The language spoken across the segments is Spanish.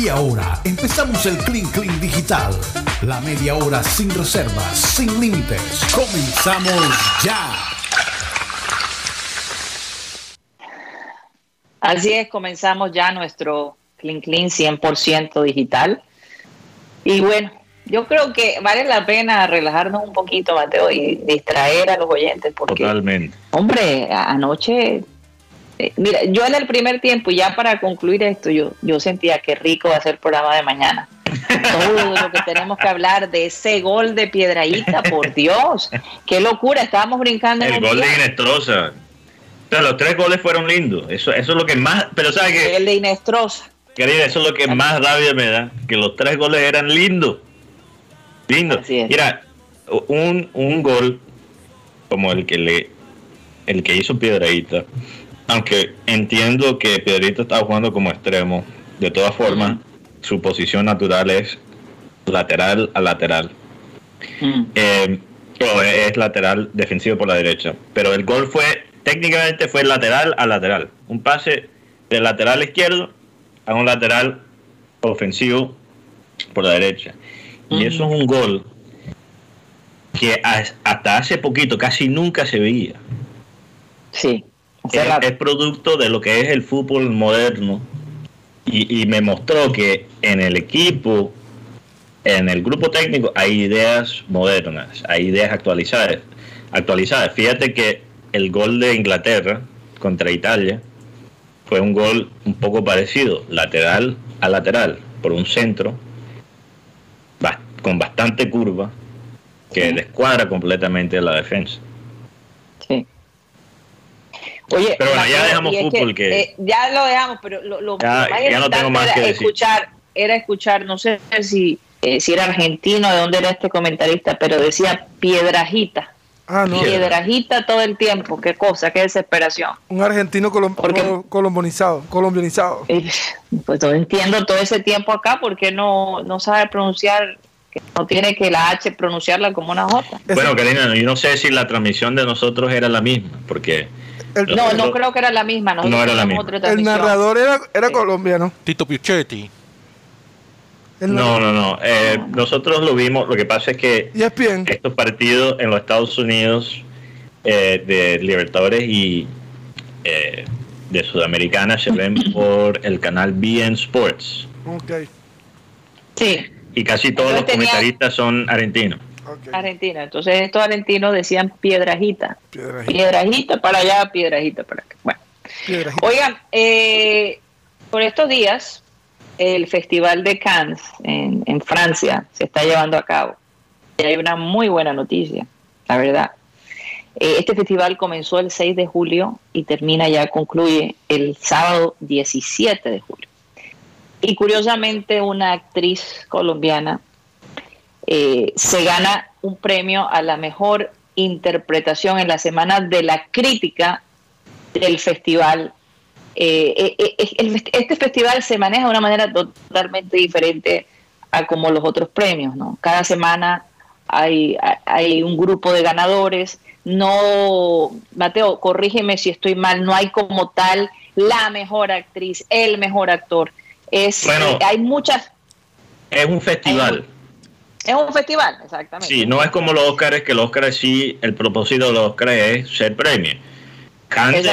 Y ahora empezamos el Clean Clean Digital. La media hora sin reservas, sin límites. Comenzamos ya. Así es, comenzamos ya nuestro Clean Clean 100% digital. Y bueno, yo creo que vale la pena relajarnos un poquito, Mateo, y distraer a los oyentes. Porque, Totalmente. Hombre, anoche eh, mira, yo en el primer tiempo, y ya para concluir esto, yo, yo sentía que rico va a ser el programa de mañana. Todo lo que tenemos que hablar de ese gol de Piedraíta, por Dios, qué locura, estábamos brincando. El gol de Inestrosa. Pero los tres goles fueron lindos. Eso, eso es lo que más. Pero ¿sabes qué? El de Inestrosa. Querida, eso es lo que más rabia me da. Que los tres goles eran lindos. Lindos. Mira, un, un gol como el que le el que hizo Piedraíta aunque entiendo que Pedrito estaba jugando como extremo, de todas formas, su posición natural es lateral a lateral. Eh, o es lateral defensivo por la derecha. Pero el gol fue, técnicamente fue lateral a lateral. Un pase de lateral izquierdo a un lateral ofensivo por la derecha. Y eso es un gol que hasta hace poquito casi nunca se veía. Sí es, producto de lo que es el fútbol moderno y, me mostró que en el equipo, en el grupo técnico, hay ideas modernas, hay ideas actualizadas. actualizadas. Fíjate que el gol de Inglaterra contra Italia fue un gol un poco parecido, lateral a lateral, por un centro, con bastante curva, que descuadra completamente la defensa. Oye, pero bueno, ya dejamos fútbol que, eh, ya lo dejamos, pero lo, lo ya, ya no tengo más que escuchar, era escuchar, no sé si, eh, si era argentino, de dónde era este comentarista, pero decía piedrajita. Ah, no. Piedrajita todo el tiempo, qué cosa, qué desesperación. Un argentino colom colombianizado, colombianizado. Eh, pues no entiendo todo ese tiempo acá, porque no, no sabe pronunciar no tiene que la H pronunciarla como una J. Bueno, Karina, yo no sé si la transmisión de nosotros era la misma, porque no, no creo que era la misma. no era la misma. El narrador era, era colombiano. Tito Pichetti. No, no, no. Eh, nosotros lo vimos. Lo que pasa es que estos partidos en los Estados Unidos eh, de Libertadores y eh, de Sudamericana se ven por el canal BN Sports. Ok. Sí. Y casi todos los comentaristas son argentinos. Argentina. Entonces estos argentinos decían piedrajita. Piedrajita, para allá, piedrajita para acá. Bueno. Oigan, eh, por estos días el Festival de Cannes en, Francia se está llevando a cabo. Y hay una muy buena noticia, la verdad. Eh, este festival comenzó el 6 de julio y termina ya, concluye el sábado 17 de julio. Y curiosamente una actriz colombiana eh, se gana un premio a la mejor interpretación en la semana de la crítica del festival. Eh, eh, este festival se maneja de una manera totalmente diferente a como los otros premios, ¿no? Cada semana hay, hay un grupo de ganadores. No, Mateo, corrígeme si estoy mal, no hay como tal la mejor actriz, el mejor actor. Es, hay muchas. Es un festival. Es un festival, exactamente. Sí, no es como los Oscars, que los Oscars sí, el propósito de los Oscars es ser premio. Cannes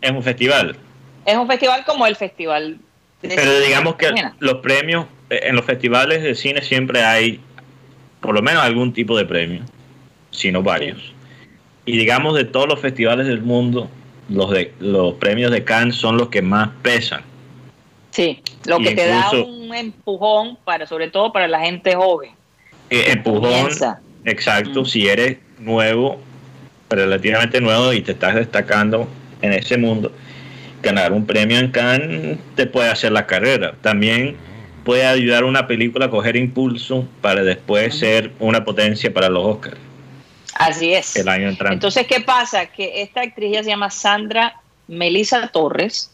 es un festival. Es un festival como el festival. Pero digamos que los premios, eh, en los festivales de cine siempre hay por lo menos algún tipo de premio, si no varios. Y digamos de todos los festivales del mundo, los de los premios de Cannes son los que más pesan. Sí, lo que te da un empujón para sobre todo para la gente joven. Eh, empujón. Exacto, mm. si eres nuevo, relativamente nuevo y te estás destacando en ese mundo, ganar un premio en Cannes te puede hacer la carrera. También puede ayudar a una película a coger impulso para después ser una potencia para los Oscars. Así es. El año entrante. Entonces, ¿qué pasa? Que esta actriz ya se llama Sandra Melissa Torres.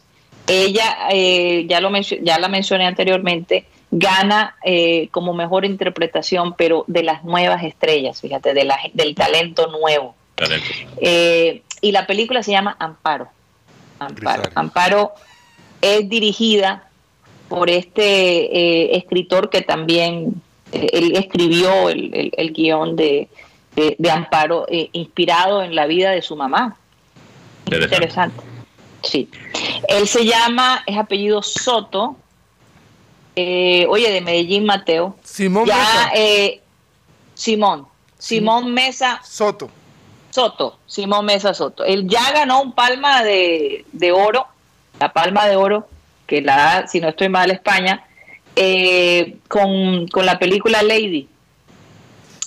Ella, eh, ya, lo ya la mencioné anteriormente, gana eh, como mejor interpretación, pero de las nuevas estrellas, fíjate, de la, del talento nuevo. Eh, y la película se llama Amparo. Amparo. Amparo es dirigida por este eh, escritor que también eh, él escribió el, el, guion de, de, Amparo, inspirado en la vida de su mamá. Interesante. Sí. Él se llama, es apellido Soto, oye, de Medellín, Mateo. Simón Mesa. Simón. Simón Mesa. Soto. Soto, Simón Mesa Soto. Él ya ganó un palma de, de oro, la palma de oro que la da, si no estoy mal, España, eh, con, la película Lady,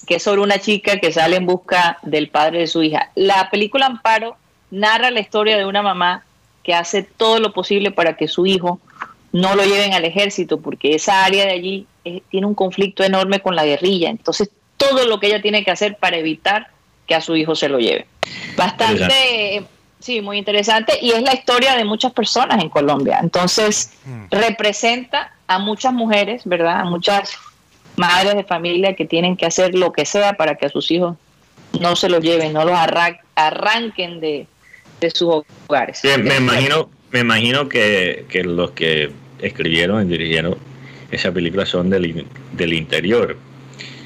que es sobre una chica que sale en busca del padre de su hija. La película Amparo narra la historia de una mamá que hace todo lo posible para que su hijo no lo lleven al ejército, porque esa área de allí eh, tiene un conflicto enorme con la guerrilla. Entonces, todo lo que ella tiene que hacer para evitar que a su hijo se lo lleve. Bastante Sí, muy interesante y es la historia de muchas personas en Colombia. Entonces, mm. representa a muchas mujeres, ¿verdad? A muchas madres de familia que tienen que hacer lo que sea para que a sus hijos no se los lleven, no los arranquen de, sus hogares. me imagino, me imagino que, los que escribieron y dirigieron esa película son del, del interior.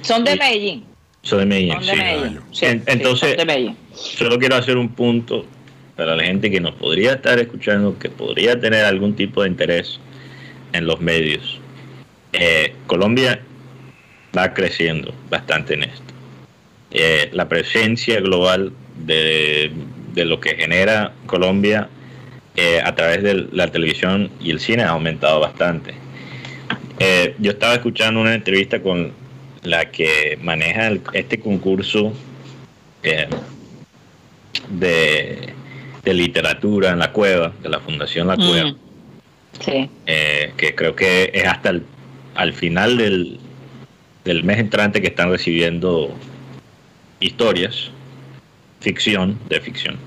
Son de Medellín. Son de Medellín, sí. Entonces, solo quiero hacer un punto para la gente que nos podría estar escuchando, que podría tener algún tipo de interés en los medios. Eh, Colombia va creciendo bastante en esto. Eh, la presencia global de, lo que genera Colombia eh, a través de la televisión y el cine ha aumentado bastante. yo estaba escuchando una entrevista con la que maneja este concurso de de literatura en la cueva, de la Fundación La Cueva. Mm. Sí. Eh, que creo que es hasta el al final del, del mes entrante que están recibiendo historias, ficción, de ficción.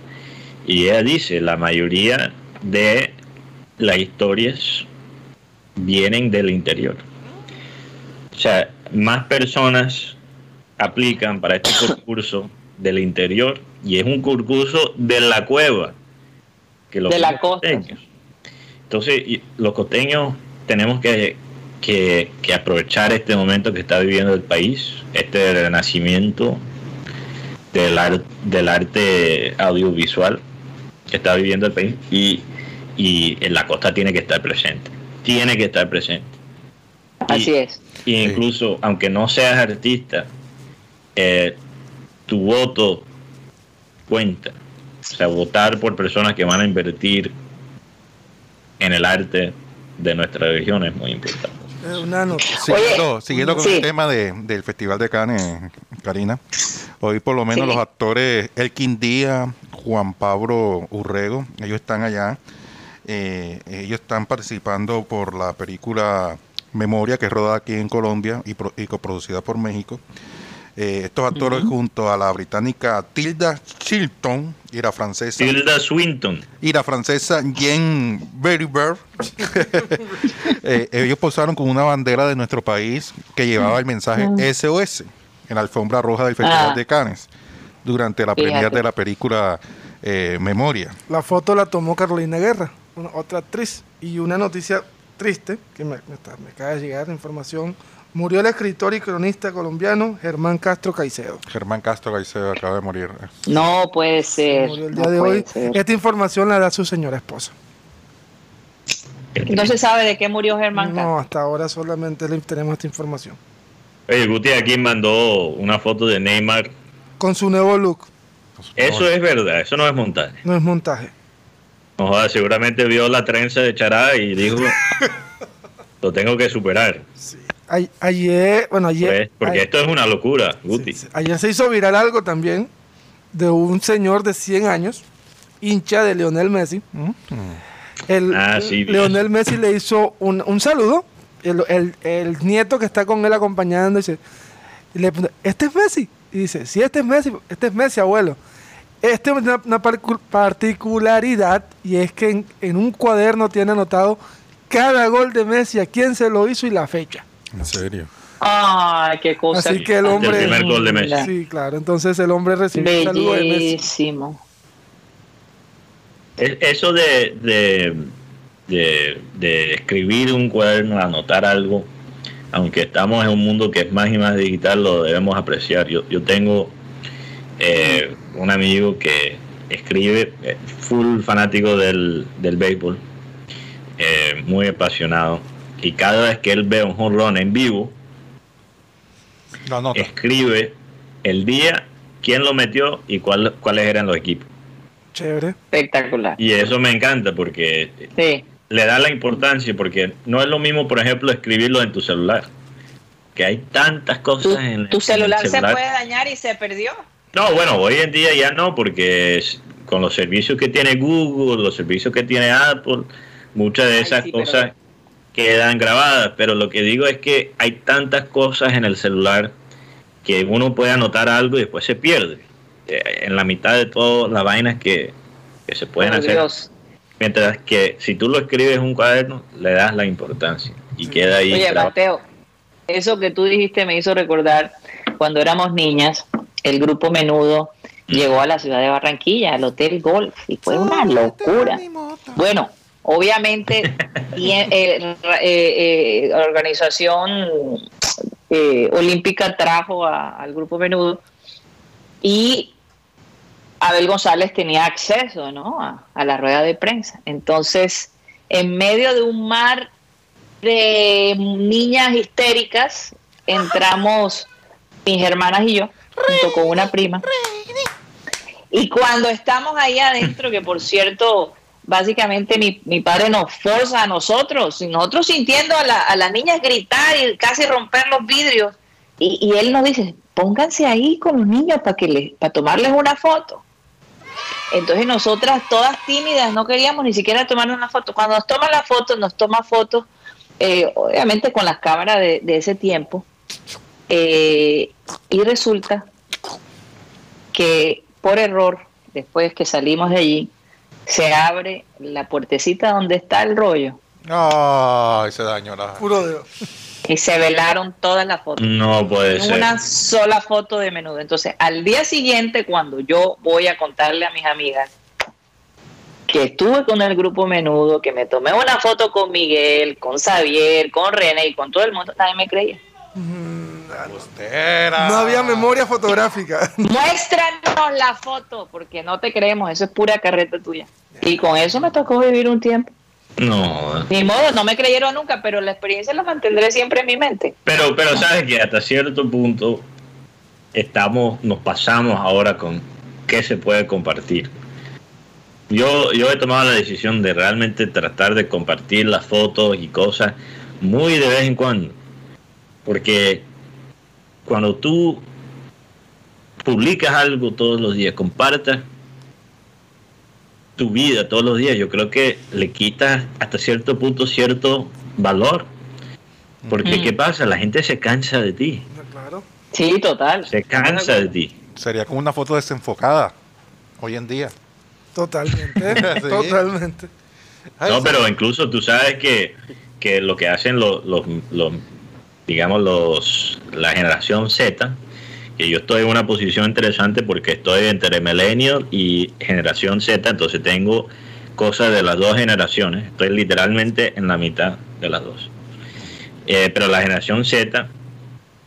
Y ella dice, la mayoría de las historias vienen del interior. O sea, más personas aplican para este concurso del interior y es un concurso de la cueva que los de la costeños. Entonces, los costeños tenemos que, que, aprovechar este momento que está viviendo el país, este renacimiento del, del arte audiovisual que está viviendo el país y, y en la costa tiene que estar presente, tiene que estar presente. Así es. Y incluso, aunque no seas artista, eh, tu voto cuenta. O sea, votar por personas que van a invertir en el arte de nuestra región es muy importante. Siguiendo, con el tema del Festival de Cannes, Karina, hoy por lo menos los actores Elkin Díaz, Juan Pablo Urrego, ellos están allá, eh, ellos están participando por la película Memoria, que es rodada aquí en Colombia y, y coproducida por México. Eh, estos actores junto a la británica Tilda Chilton y la francesa Tilda Swinton. y la francesa Jane Berryberg eh, ellos posaron con una bandera de nuestro país que llevaba el mensaje SOS en la alfombra roja del Festival ah. de Cannes durante la premiere de la película eh, Memoria. La foto la tomó Carolina Guerra, otra actriz, y una noticia triste que me, me acaba de llegar la información Murió el escritor y cronista colombiano Germán Castro Caicedo. Germán Castro Caicedo acaba de morir. No puede ser. Murió el día de hoy. Esta información la da su señora esposa. No se sabe de qué murió Germán Castro. No, hasta ahora solamente tenemos esta información. Oye, Guti aquí mandó una foto de Neymar. Con su nuevo look. Eso es verdad, eso no es montaje. No es montaje. No, seguramente vio la trenza de Chará y dijo, lo tengo que superar. Sí ayer, bueno, ayer. Pues, porque esto es una locura, Guti. ayer se hizo viral algo también de un señor de 100 años, hincha de Leonel Messi. Mm. El, ah, Leonel Messi le hizo un, saludo. El, nieto que está con él acompañando dice, le ¿este es Messi? Y dice, sí, este es Messi, este es Messi, abuelo. Este es una, particularidad y es que en, en, un cuaderno tiene anotado cada gol de Messi, a quién se lo hizo y la fecha. ¿En serio? Ay, qué cosa. Así que el hombre. El primer gol de Messi. Sí, claro. Entonces el hombre recibe saludo de Messi. Eso de, de, escribir un cuaderno, anotar algo, aunque estamos en un mundo que es más y más digital, lo debemos apreciar. Yo, yo tengo eh, un amigo que escribe, eh, full fanático del, del béisbol, eh, muy apasionado, y cada vez que él ve un home en vivo, escribe el día, quién lo metió y cuál, cuáles eran los equipos. Chévere. Espectacular. Y eso me encanta porque le da la importancia, porque no es lo mismo, por ejemplo, escribirlo en tu celular. Que hay tantas cosas en tu celular. ¿Tu celular se puede dañar y se perdió? No, bueno, hoy en día ya no, porque con los servicios que tiene Google, los servicios que tiene Apple, muchas de esas cosas quedan grabadas. Pero lo que digo es que hay tantas cosas en el celular que uno puede anotar algo y después se pierde. Eh, en la mitad de todas las vainas que, se pueden hacer. Mientras que si tú lo escribes en un cuaderno, le das la importancia y queda ahí. Oye, Mateo, eso que tú dijiste me hizo recordar cuando éramos niñas, el grupo Menudo mm. llegó a la ciudad de Barranquilla, al Hotel Golf, y fue una locura. Bueno, obviamente, eh, eh, eh, organización olímpica trajo al grupo Menudo y Abel González tenía acceso ¿no? a, la rueda de prensa. Entonces, en medio de un mar de niñas histéricas, entramos mis hermanas y yo, junto con una prima. Y cuando estamos ahí adentro, que por cierto, básicamente mi, padre nos forza a nosotros, nosotros sintiendo a, las niñas gritar y casi romper los vidrios, y, él nos dice, pónganse ahí con los niños para que les, para tomarles una foto. Entonces nosotras todas tímidas no queríamos ni siquiera tomar una foto. Cuando nos toma la foto, nos toma fotos, eh, obviamente con las cámaras de, ese tiempo, eh, y resulta que por error, después que salimos de allí, se abre la puertecita donde está el rollo. Ay, se dañó la. Puro Dios y se velaron todas las fotos. No puede ser. Una sola foto de menudo. Entonces, al día siguiente, cuando yo voy a contarle a mis amigas que estuve con el grupo menudo, que me tomé una foto con Miguel, con Xavier, con René y con todo el mundo, nadie me creía. No había memoria fotográfica. Muéstranos la foto, porque no te creemos, eso es pura carreta tuya. Y con eso me tocó vivir un tiempo. No. Ni modo, no me creyeron nunca, pero la experiencia la mantendré siempre en mi mente. Pero, pero sabes que hasta cierto punto estamos, nos pasamos ahora con qué se puede compartir. Yo, yo he tomado la decisión de realmente tratar de compartir las fotos y cosas muy de vez en cuando. Porque cuando tú publicas algo todos los días, compartas tu vida todos los días, yo creo que le quita hasta cierto punto cierto valor. Porque, ¿qué pasa? La gente se cansa de ti. Claro. Sí, total. Se cansa de ti. Sería como una foto desenfocada hoy en día. Totalmente. Totalmente. no, pero incluso tú sabes que, que lo que hacen los, los, los digamos, los, la generación Z, yo estoy en una posición interesante porque estoy entre millennial y generación Z, entonces tengo cosas de las dos generaciones, estoy literalmente en la mitad de las dos. Eh, pero la generación Z,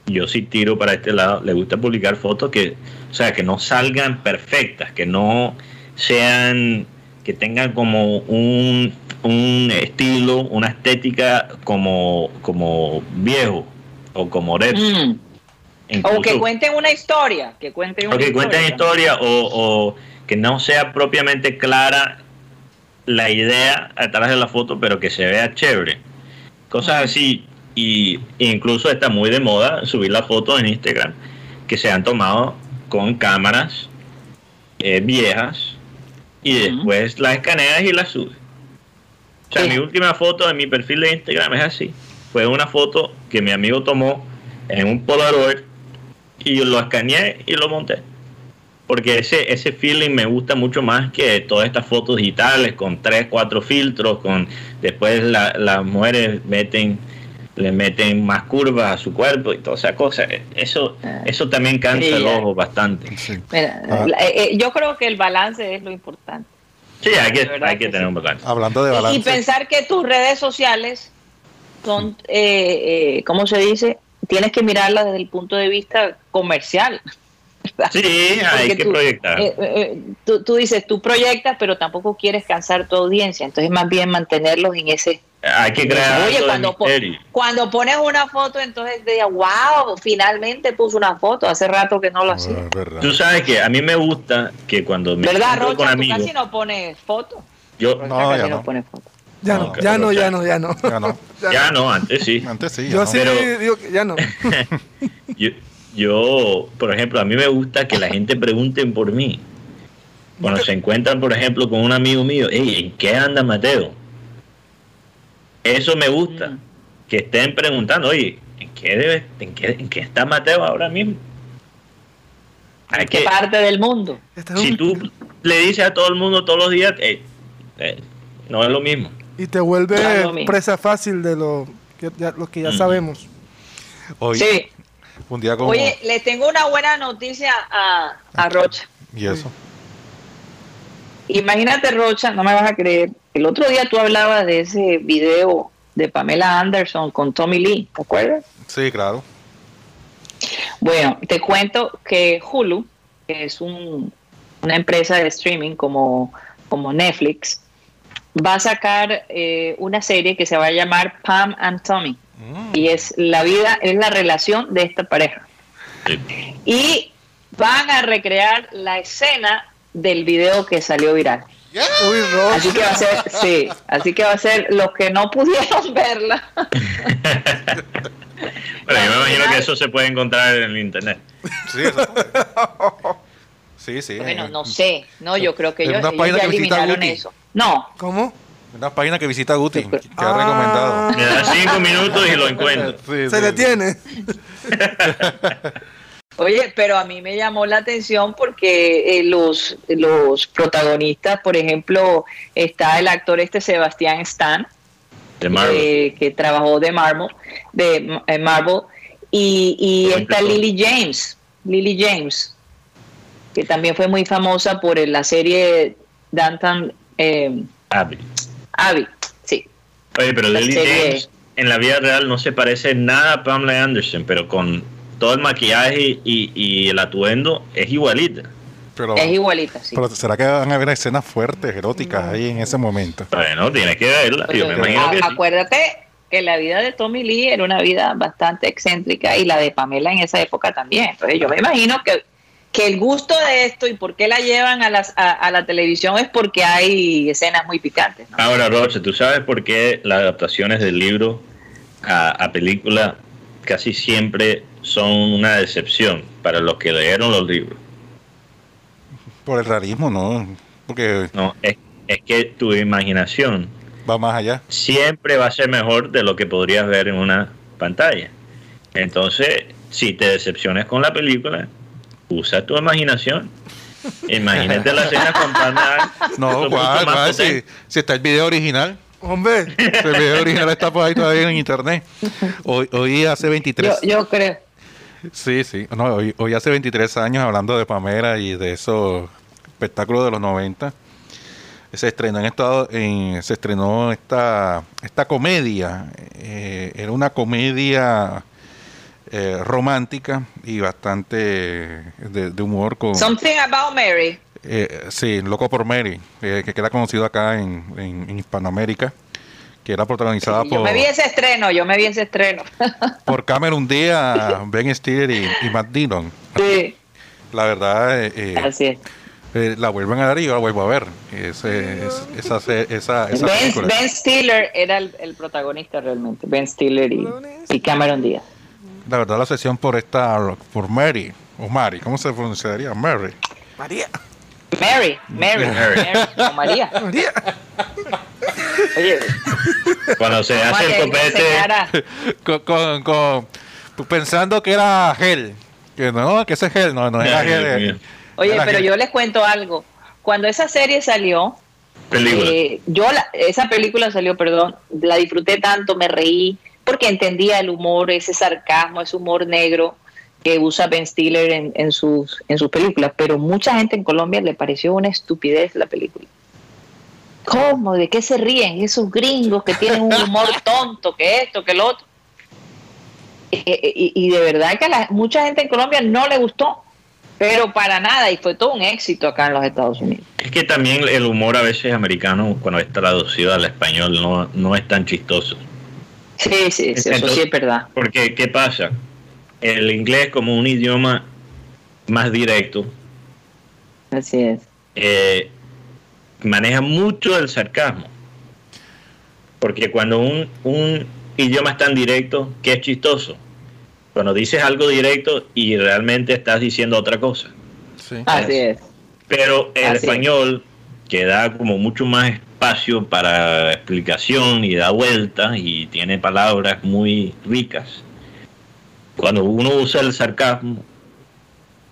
yo sí tiro para este lado, le gusta publicar fotos que, o sea, que no salgan perfectas, que no sean, que tengan como un, un estilo, una estética como, como viejo o como retro o que cuenten una historia, que cuenten una o que historia. cuenten historia o, que no sea propiamente clara la idea atrás de la foto, pero que se vea chévere. Cosas así. Y incluso está muy de moda subir las fotos en Instagram que se han tomado con cámaras eh, viejas y después las escaneas y las subes. O sea, mi última foto de mi perfil de Instagram es así. Fue una foto que mi amigo tomó en un Polaroid y lo escaneé y lo monté. Porque ese, ese feeling me gusta mucho más que todas estas fotos digitales con tres, cuatro filtros, con después las mujeres meten le meten más curvas a su cuerpo y toda esa cosa. Eso, ah. eso también cansa el ojo bastante. Ah. Eh, eh, yo creo que el balance es lo importante. Sí, hay que, hay que, tener un balance. Hablando de balance. Y, pensar que tus redes sociales son, eh, eh, ¿cómo se dice? Tienes que mirarlas desde el punto de vista comercial. Sí, hay que proyectar. Eh, eh, tú, dices, tú proyectas, pero tampoco quieres cansar tu audiencia. Entonces, más bien mantenerlos en ese. Hay que crear. Oye, cuando, cuando pones una foto, entonces digas, wow, finalmente puso una foto. Hace rato que no lo hacía. tú sabes que a mí me gusta que cuando me. ¿Verdad, Rocha? Con amigos, tú casi no pones foto. Yo no, ya no. Pone foto. Ya no, ya no, ya no, ya no. Ya no, ya no antes sí. Antes sí. Yo sí digo que ya no. yo, yo, por ejemplo, a mí me gusta que la gente pregunte por mí. Cuando se encuentran, por ejemplo, con un amigo mío, ¿en qué anda Mateo? Eso me gusta, mm. que estén preguntando, oye, ¿en qué, debe, en, qué, ¿en qué está Mateo ahora mismo? ¿En qué parte del mundo? Si tú le dices a todo el mundo todos los días, eh, no es lo mismo. Y te vuelve presa fácil de lo que ya, lo que ya sabemos. sí. Oye, le tengo una buena noticia a, a Rocha. ¿Y eso? Imagínate, Rocha, no me vas a creer. El otro día tú hablabas de ese video de Pamela Anderson con Tommy Lee, ¿te acuerdas? Sí, claro. Bueno, te cuento que Hulu, que es un, una empresa de streaming como, como Netflix, va a sacar eh, una serie que se va a llamar Pam and Tommy. Mm. Y es la vida, es la relación de esta pareja. Y van a recrear la escena del video que salió viral. así que va a ser, sí, así que va a ser los que no pudieron verla. bueno, yo me imagino que eso se puede encontrar en el internet. Sí, sí, sí. Bueno, no sé, no, yo creo que ellos, ya eliminaron eso. No. ¿Cómo? Una página que visita Guti, que ha recomendado. Me da cinco minutos y lo encuentro. Se detiene. Oye, pero a mí me llamó la atención porque eh, los, los protagonistas, por ejemplo, está el actor este Sebastián Stan, de que trabajó de Marvel, de eh, Marvel y, y está Lily James, Lily James, que también fue muy famosa por la serie Danton eh, Abby. Abby, sí. Oye, pero Lily James en la vida real no se parece nada a Pamela Anderson, pero con todo el maquillaje y, el atuendo es igualita. es igualita, sí. Pero ¿será que van a haber escenas fuertes, eróticas ahí en ese momento? Bueno, tienes que verla. Yo me imagino que acuérdate que la vida de Tommy Lee era una vida bastante excéntrica y la de Pamela en esa época también. Entonces yo me imagino que que el gusto de esto y por qué la llevan a, las, a, la televisión es porque hay escenas muy picantes. Ahora, Roche, ¿tú sabes por qué las adaptaciones del libro a, película casi siempre son una decepción para los que leyeron los libros? Por el rarismo, ¿no? Porque... No, es, es que tu imaginación va más allá. Siempre va a ser mejor de lo que podrías ver en una pantalla. Entonces, si te decepciones con la película, usa tu imaginación. Imagínate la escena con No, cuál, si, si, está el video original. Hombre, el video original está por ahí todavía en internet. Hoy, hoy hace 23. Yo, creo. Sí, sí. No, hoy, hoy hace 23 años hablando de Pamela y de esos espectáculos de los 90 se estrenó en estado en, se estrenó esta esta comedia eh, era una comedia eh, romántica y bastante de, humor con... Something About Mary. Eh, sí, Loco por Mary, eh, que queda conocido acá en, en, Hispanoamérica, que era protagonizada por... Yo me vi ese estreno, yo me vi ese estreno. por Cameron Díaz, Ben Stiller y, Matt Dillon. Sí. La verdad... Así es. la vuelven a dar y yo la vuelvo a ver. Ese, esa, esa, esa ben, ben, Stiller era el, el, protagonista realmente, Ben Stiller y, y Cameron Díaz la verdad la sesión por esta por Mary o Mary, ¿cómo se pronunciaría? Mary. María. Mary, Mary, Mary, o María. María. Oye, cuando se hace el copete con, con, pensando que era gel, que no, que ese gel, no, no era gel. Oye, pero yo les cuento algo. Cuando esa serie salió, eh, yo esa película salió, perdón, la disfruté tanto, me reí, porque entendía el humor, ese sarcasmo, ese humor negro que usa Ben Stiller en, en, sus, en sus películas, pero mucha gente en Colombia le pareció una estupidez la película. ¿Cómo? ¿De qué se ríen esos gringos que tienen un humor tonto, que esto, que lo otro? Y, de verdad que a la, mucha gente en Colombia no le gustó, pero para nada, y fue todo un éxito acá en los Estados Unidos. Es que también el humor a veces americano, cuando es traducido al español, no, no es tan chistoso. Sí, sí, eso sí es verdad. Porque, ¿qué pasa? El inglés como un idioma más directo. Así es. Eh, maneja mucho el sarcasmo. Porque cuando un, un idioma es tan directo, que es chistoso. Cuando dices algo directo y realmente estás diciendo otra cosa. Así es. Pero el español, que da como mucho más espacio para explicación y da vueltas y tiene palabras muy ricas. Cuando uno usa el sarcasmo,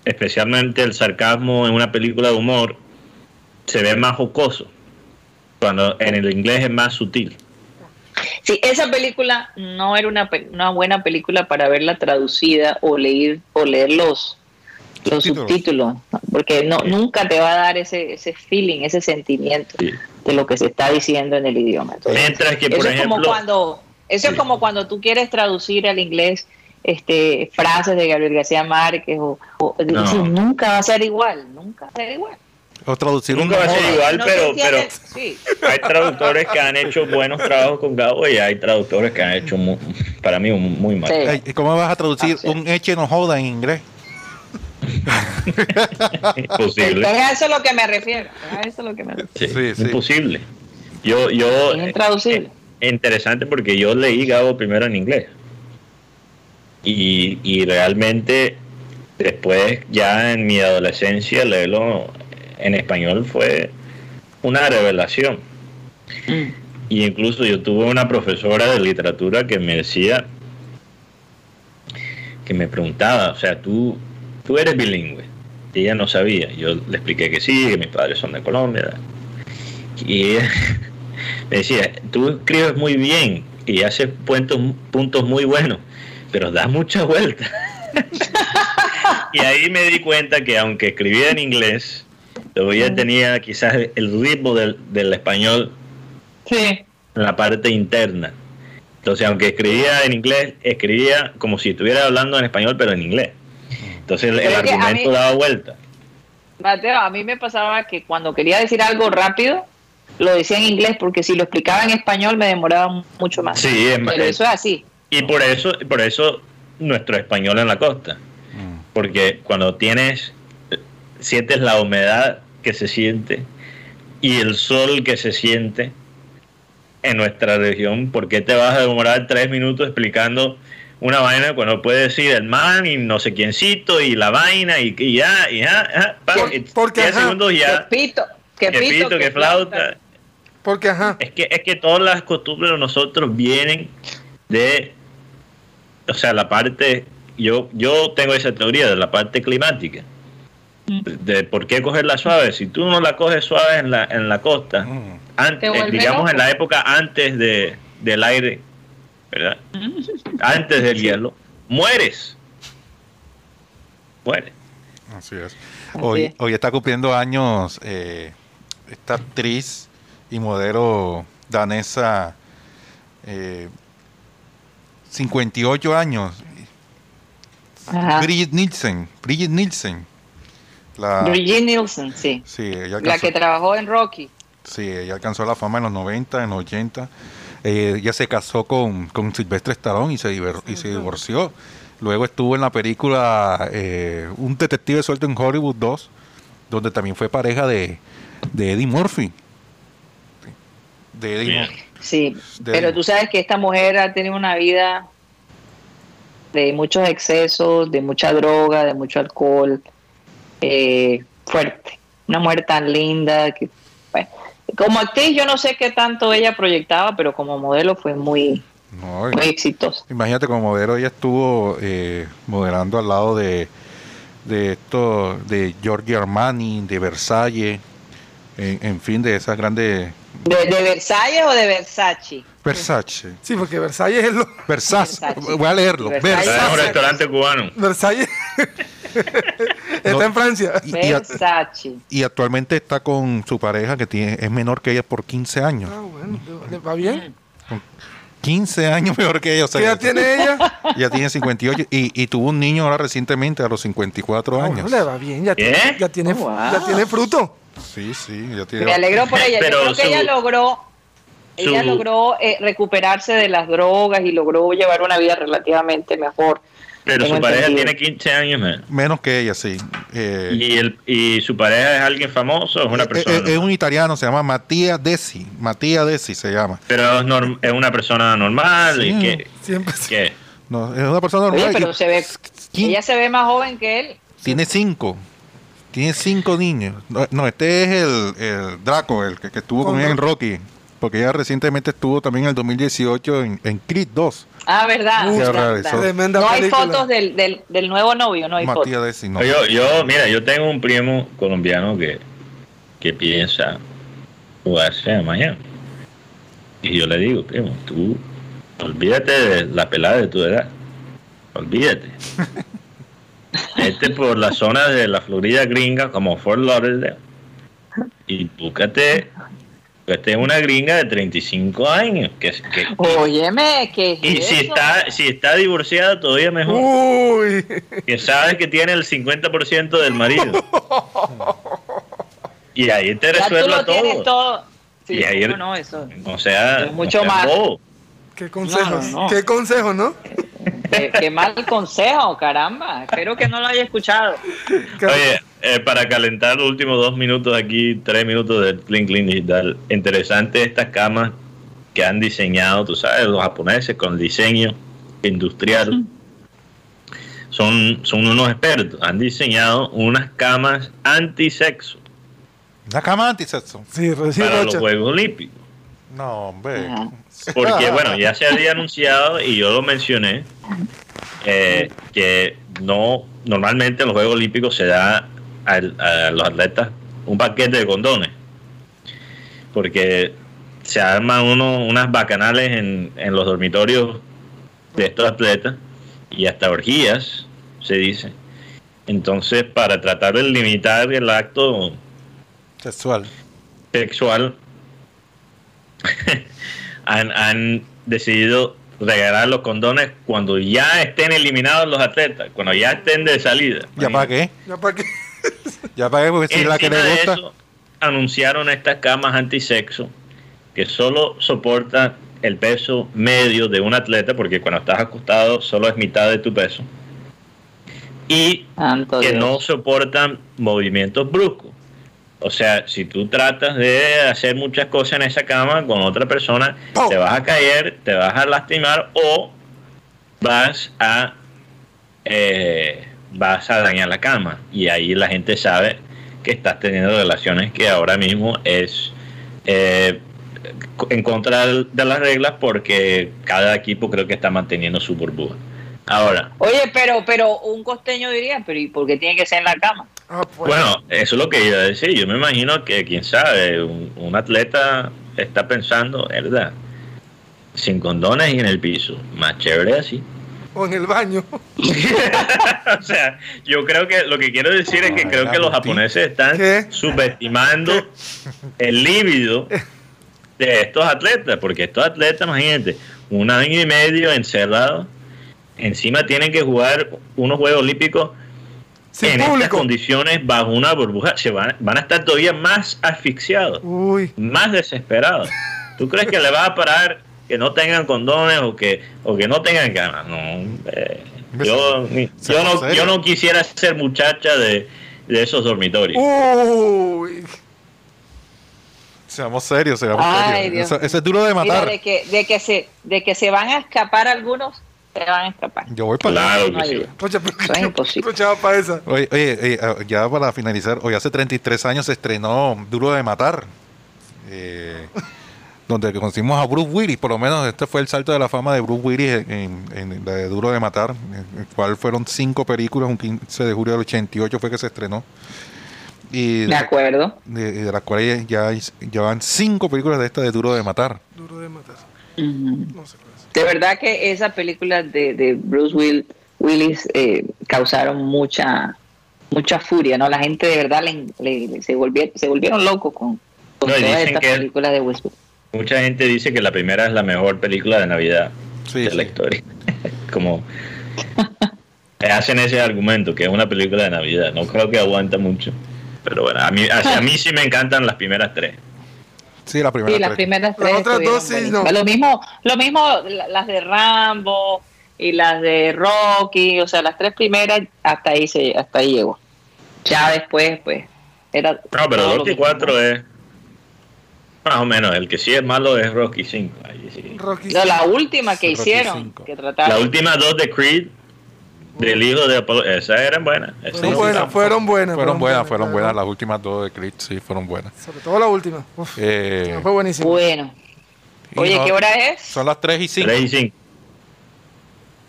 especialmente el sarcasmo en una película de humor, se ve más jocoso, cuando en el inglés es más sutil. Sí, esa película no era una, una buena película para verla traducida o leer, o leer los, los subtítulos, porque no, nunca te va a dar ese, ese feeling, ese sentimiento de lo que se está diciendo en el idioma. Mientras que, por eso ejemplo, es como cuando, eso es como cuando tú quieres traducir al inglés este, frases de Gabriel García Márquez o, nunca va a ser igual, nunca va a ser igual. O traducir Nunca va a ser igual, pero, pero hay traductores que han hecho buenos trabajos con Gabo y hay traductores que han hecho para mí muy mal. ¿Y ¿Cómo vas a traducir ah, un eche no joda en inglés? Imposible. a eso es lo que me refiero. A eso es lo que me refiero. Sí, Imposible. Yo, yo, es intraducible. Eh, interesante porque yo leí Gabo primero en inglés. Y, y realmente después, ya en mi adolescencia, leerlo en español fue una revelación. Mm. Y incluso yo tuve una profesora de literatura que me decía, que me preguntaba, o sea, tú, tú eres bilingüe. Y ella no sabía. Yo le expliqué que sí, que mis padres son de Colombia. Y ella me decía, tú escribes muy bien y haces puntos, puntos muy buenos, pero das mucha vuelta. y ahí me di cuenta que aunque escribía en inglés, Todavía tenía quizás el ritmo del, español en la parte interna. Entonces, aunque escribía en inglés, escribía como si estuviera hablando en español, pero en inglés. Entonces, el, argumento daba vuelta. Mateo, a mí me pasaba que cuando quería decir algo rápido, lo decía en inglés, porque si lo explicaba en español me demoraba mucho más. Sí, pero eso es así. Y por eso, por eso nuestro español en la costa. Mm. Porque cuando tienes sientes la humedad que se siente y el sol que se siente en nuestra región, ¿por qué te vas a demorar tres minutos explicando una vaina cuando puedes decir el man y no sé quiéncito y la vaina y, ya, y ya, porque segundos ya. Que pito, que, pito, que, flauta. Porque ajá. Es que, es que todas las costumbres de nosotros vienen de, o sea, la parte, yo, yo tengo esa teoría de la parte climática de por qué cogerla suave. Si tú no la coges suave en la, en la costa, mm. antes, digamos en la época antes de, del aire, ¿verdad? antes del hielo, mueres. Mueres. Así es. Hoy, hoy está cumpliendo años eh, esta actriz y modelo danesa, eh, 58 años. Bridget Nielsen. Bridget Nielsen. La, Brigitte Nielsen, sí. la que trabajó en Rocky. Sí, ella alcanzó la fama en los 90, en los 80. Eh, ella se casó con, con Silvestre Stallone y se, y se divorció. Luego estuvo en la película eh, Un detective suelto en Hollywood 2, donde también fue pareja de, de Eddie Murphy. De Eddie Sí, pero tú sabes que esta mujer ha tenido una vida de muchos excesos, de mucha droga, de mucho alcohol eh, fuerte. Una mujer tan linda que, como actriz yo no sé qué tanto ella proyectaba, pero como modelo fue muy, muy exitosa. Imagínate, como modelo ella estuvo eh, modelando al lado de, de esto, de Giorgio Armani, de Versailles, en, fin, de esas grandes... ¿De, Versalles o de Versace? Versace. Sí, porque Versalles es lo... Versace. Voy a leerlo. Versace. un restaurante cubano. Versalles. está en Francia. Versace. Y, actualmente está con su pareja que tiene, es menor que ella por 15 años. Ah, bueno, ¿le va bien? 15 años mejor que ella. ¿Qué edad tiene ella? Ya tiene 58 y, y tuvo un niño ahora recientemente a los 54 años. le va bien, ya, tiene, ya, tiene, oh, ya tiene fruto. Sí, sí, ya tiene. Me alegro por ella. Yo creo que ella logró ella logró eh, recuperarse de las drogas y logró llevar una vida relativamente mejor. Pero su pareja tiene 15 años menos. que ella, sí. Eh, ¿Y, el, ¿Y su pareja es alguien famoso o es una eh, persona? Es, un italiano, se llama Matías Desi. Matías Desi se llama. Pero es, una persona normal. ¿y qué, siempre. ¿Qué? No, es una persona normal. pero se ve, ella se ve más joven que él. Tiene cinco. Tiene cinco niños. No, este es el, el Draco, el que, estuvo con, en Rocky porque ella recientemente estuvo también en el 2018 en, en Creed 2. Ah, verdad. no hay fotos del, del, nuevo novio, no hay fotos. Yo, yo, mira, yo tengo un primo colombiano que, que piensa jugarse a mañana. Y yo le digo, primo, tú olvídate de la pelada de tu edad. Olvídate. Este por la zona de la Florida gringa como Fort Lauderdale y búscate esta es una gringa de 35 años. Que, que, Óyeme, que Y si está, si está divorciada, todavía mejor. Uy. Que sabes que tiene el 50% del marido. y ahí te resuelve todo. todo. Sí, y ahí, no, eso. O sea, mucho más. Qué consejos, qué consejo, ¿no? Qué, mal consejo, caramba. Espero que no lo haya escuchado. Oye, eh, para calentar los últimos dos minutos aquí, tres minutos de Clean Clean Digital. Interesante estas camas que han diseñado, tú sabes, los japoneses con diseño industrial. Son, son unos expertos. Han diseñado unas camas antisexo. ¿Una cama antisexo? Sí, para los Juegos Olímpicos. No, hombre. Porque, bueno, ya se había anunciado y yo lo mencioné, eh, que no, normalmente en los Juegos Olímpicos se da a, los atletas un paquete de condones. Porque se arman uno, unas bacanales en, en los dormitorios de estos atletas y hasta orgías, se dice. Entonces, para tratar de limitar el acto sexual, sexual han, decidido regalar los condones cuando ya estén eliminados los atletas, cuando ya estén de salida. ¿Ya para qué? ¿Ya para qué? ¿Ya para qué? Porque si la que le gusta... anunciaron estas camas antisexo que solo soportan el peso medio de un atleta, porque cuando estás acostado solo es mitad de tu peso, y que no soportan movimientos bruscos. O sea, si tú tratas de hacer muchas cosas en esa cama con otra persona, te vas a caer, te vas a lastimar o vas a eh, vas a dañar la cama. Y ahí la gente sabe que estás teniendo relaciones que ahora mismo es eh, en contra de las reglas porque cada equipo creo que está manteniendo su burbuja. Ahora. Oye, pero, pero un costeño diría, pero ¿y por qué tiene que ser en la cama? Ah, pues. Bueno, eso es lo que iba a decir. Yo me imagino que, quién sabe, un, atleta está pensando, ¿verdad? Sin condones y en el piso. Más chévere así. O en el baño. o sea, yo creo que lo que quiero decir es que creo que los japoneses están subestimando el líbido de estos atletas, porque estos atletas, imagínate, un año y medio encerrados, encima tienen que jugar unos Juegos Olímpicos en estas condiciones bajo una burbuja se van, van a estar todavía más asfixiados, más desesperados. ¿Tú crees que le va a parar que no tengan condones o que o que no tengan ganas? No, yo, yo, no, yo no quisiera ser muchacha de, de esos dormitorios. Uy. Seamos serios, seamos serios. Eso, es duro de matar. de, que, de, que se, de que se van a escapar algunos te van a escapar. Yo voy para claro allá. Sí. es imposible. Para esa. Oye, oye, ah, ya para finalizar, hoy hace 33 años se estrenó Duro de Matar. Eh, donde conocimos a Bruce Willis, por lo menos este fue el salto de la fama de Bruce Willis en, en, de Duro de Matar, en el cual fueron cinco películas, un 15 de julio del 88 fue que se estrenó. Y de, acuerdo. De, de las cuales ya llevan cinco películas de esta de Duro de Matar. Duro de Matar. no sé. De verdad que esas películas de, de Bruce Will, Willis eh, causaron mucha mucha furia, ¿no? La gente de verdad se, volvieron, se volvieron locos con, todas estas películas de Westworld. Mucha gente dice que la primera es la mejor película de Navidad de la historia. Como hacen ese argumento que es una película de Navidad. No creo que aguanta mucho. Pero bueno, a mí, a, mí sí me encantan las primeras tres. Sí, las primeras sí, las primeras tres. Las otras dos sí, no. Lo mismo, lo mismo las de Rambo y las de Rocky, o sea, las tres primeras hasta ahí se, hasta ahí llegó. Ya después, pues, era. No, pero Rocky 4 es más o menos, el que sí es malo es Rocky 5. no, la última que hicieron, que La última dos de Creed, del hijo de Apolo, esas eran buenas. Fueron, buenas, fueron buenas. Fueron buenas, fueron buenas. Las últimas dos de Creed, sí, fueron buenas. Sobre todo la última. Eh, fue buenísimo. Bueno. Oye, ¿qué hora es? Son las 3 y 5. 3 y 5.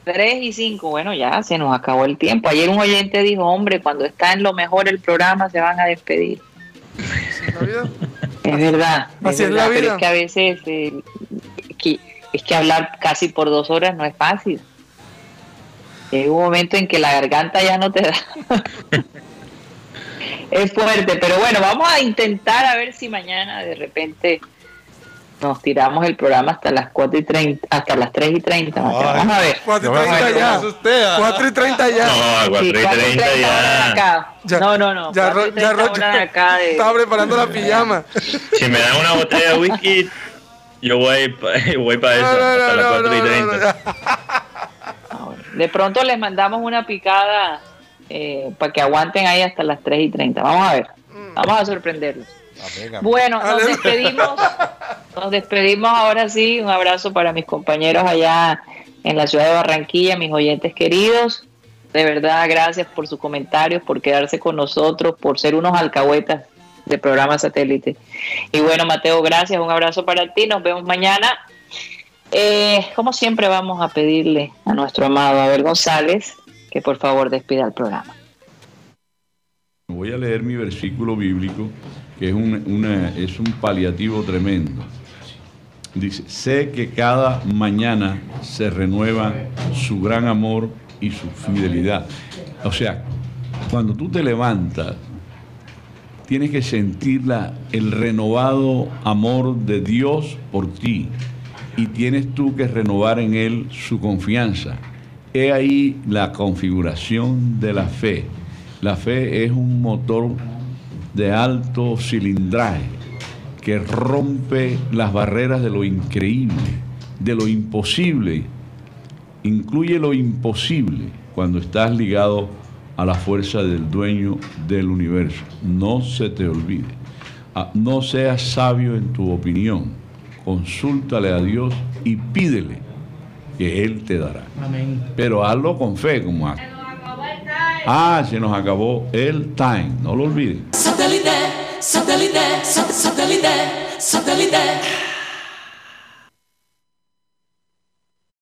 3 y 5, bueno, ya se nos acabó el tiempo. Ayer un oyente dijo, hombre, cuando está en lo mejor el programa se van a despedir. Es verdad. Así es, la vida. Pero es que a veces eh, es que hablar casi por dos horas no es fácil. Hay un momento en que la garganta ya no te da. es fuerte, pero bueno, vamos a intentar a ver si mañana de repente nos tiramos el programa hasta las 4 y 30, hasta las 3 y 30. vamos a ver. 4 y 30 ya. 4 y 30 ya. No, 4 y 30 ya. No, no, no. Ya, ya Rocha estaba preparando la pijama. Si me dan una botella de whisky, yo voy, voy para eso, hasta las 4 y 30. De pronto les mandamos una picada eh, para que aguanten ahí hasta las 3 y 30. Vamos a ver. Mm. Vamos a sorprenderlos. Bueno, nos despedimos. Nos despedimos ahora sí. Un abrazo para mis compañeros allá en la ciudad de Barranquilla, mis oyentes queridos. De verdad, gracias por sus comentarios, por quedarse con nosotros, por ser unos alcahuetas de programa satélite. Y bueno, Mateo, gracias. Un abrazo para ti. Nos vemos mañana. Eh, como siempre, vamos a pedirle a nuestro amado Abel González que por favor despida el programa. Voy a leer mi versículo bíblico que es un, es un paliativo tremendo. Dice, sé que cada mañana se renueva su gran amor y su fidelidad. O sea, cuando tú te levantas, tienes que sentir el renovado amor de Dios por ti y tienes tú que renovar en Él su confianza. He ahí la configuración de la fe. La fe es un motor de alto cilindraje que rompe las barreras de lo increíble, de lo imposible. Incluye lo imposible cuando estás ligado a la fuerza del dueño del universo. No se te olvide. Ah, no seas sabio en tu opinión. Consúltale a Dios y pídele que Él te dará. Pero hazlo con fe, como acto. Ah, se nos acabó el time, no lo olviden. Satélite, satélite, satélite, satélite.